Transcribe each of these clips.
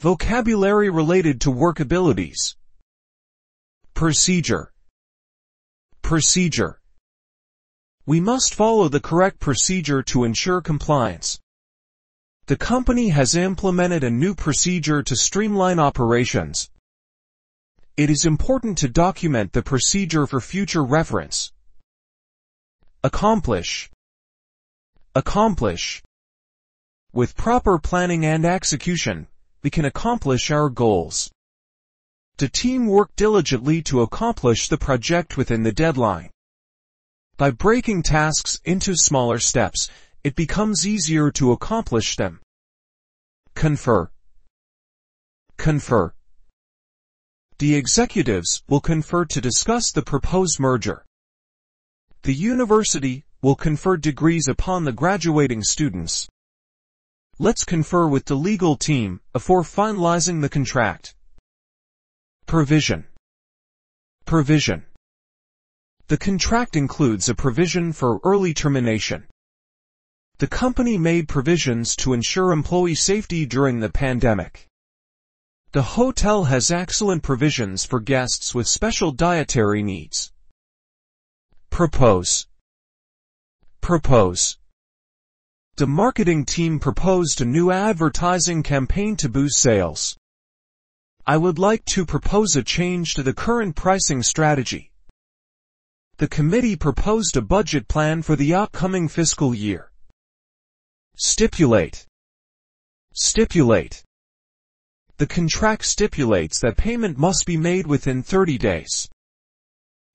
Vocabulary related to workabilities. Procedure. Procedure. We must follow the correct procedure to ensure compliance. The company has implemented a new procedure to streamline operations. It is important to document the procedure for future reference. Accomplish. Accomplish. With proper planning and execution, we can accomplish our goals. The team worked diligently to accomplish the project within the deadline. By breaking tasks into smaller steps, it becomes easier to accomplish them. Confer. Confer. The executives will confer to discuss the proposed merger. The university will confer degrees upon the graduating students. Let's confer with the legal team before finalizing the contract. Provision. Provision. The contract includes a provision for early termination. The company made provisions to ensure employee safety during the pandemic. The hotel has excellent provisions for guests with special dietary needs. Propose. Propose. The marketing team proposed a new advertising campaign to boost sales. I would like to propose a change to the current pricing strategy. The committee proposed a budget plan for the upcoming fiscal year. Stipulate. Stipulate. The contract stipulates that payment must be made within 30 days.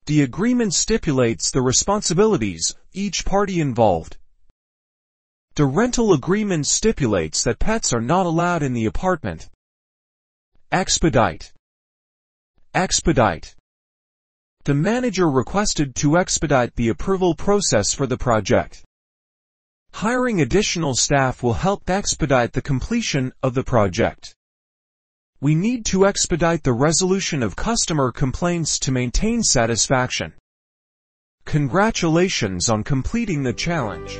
The agreement stipulates the responsibilities each party involved. The rental agreement stipulates that pets are not allowed in the apartment. Expedite. Expedite. The manager requested to expedite the approval process for the project. Hiring additional staff will help expedite the completion of the project. We need to expedite the resolution of customer complaints to maintain satisfaction. Congratulations on completing the challenge.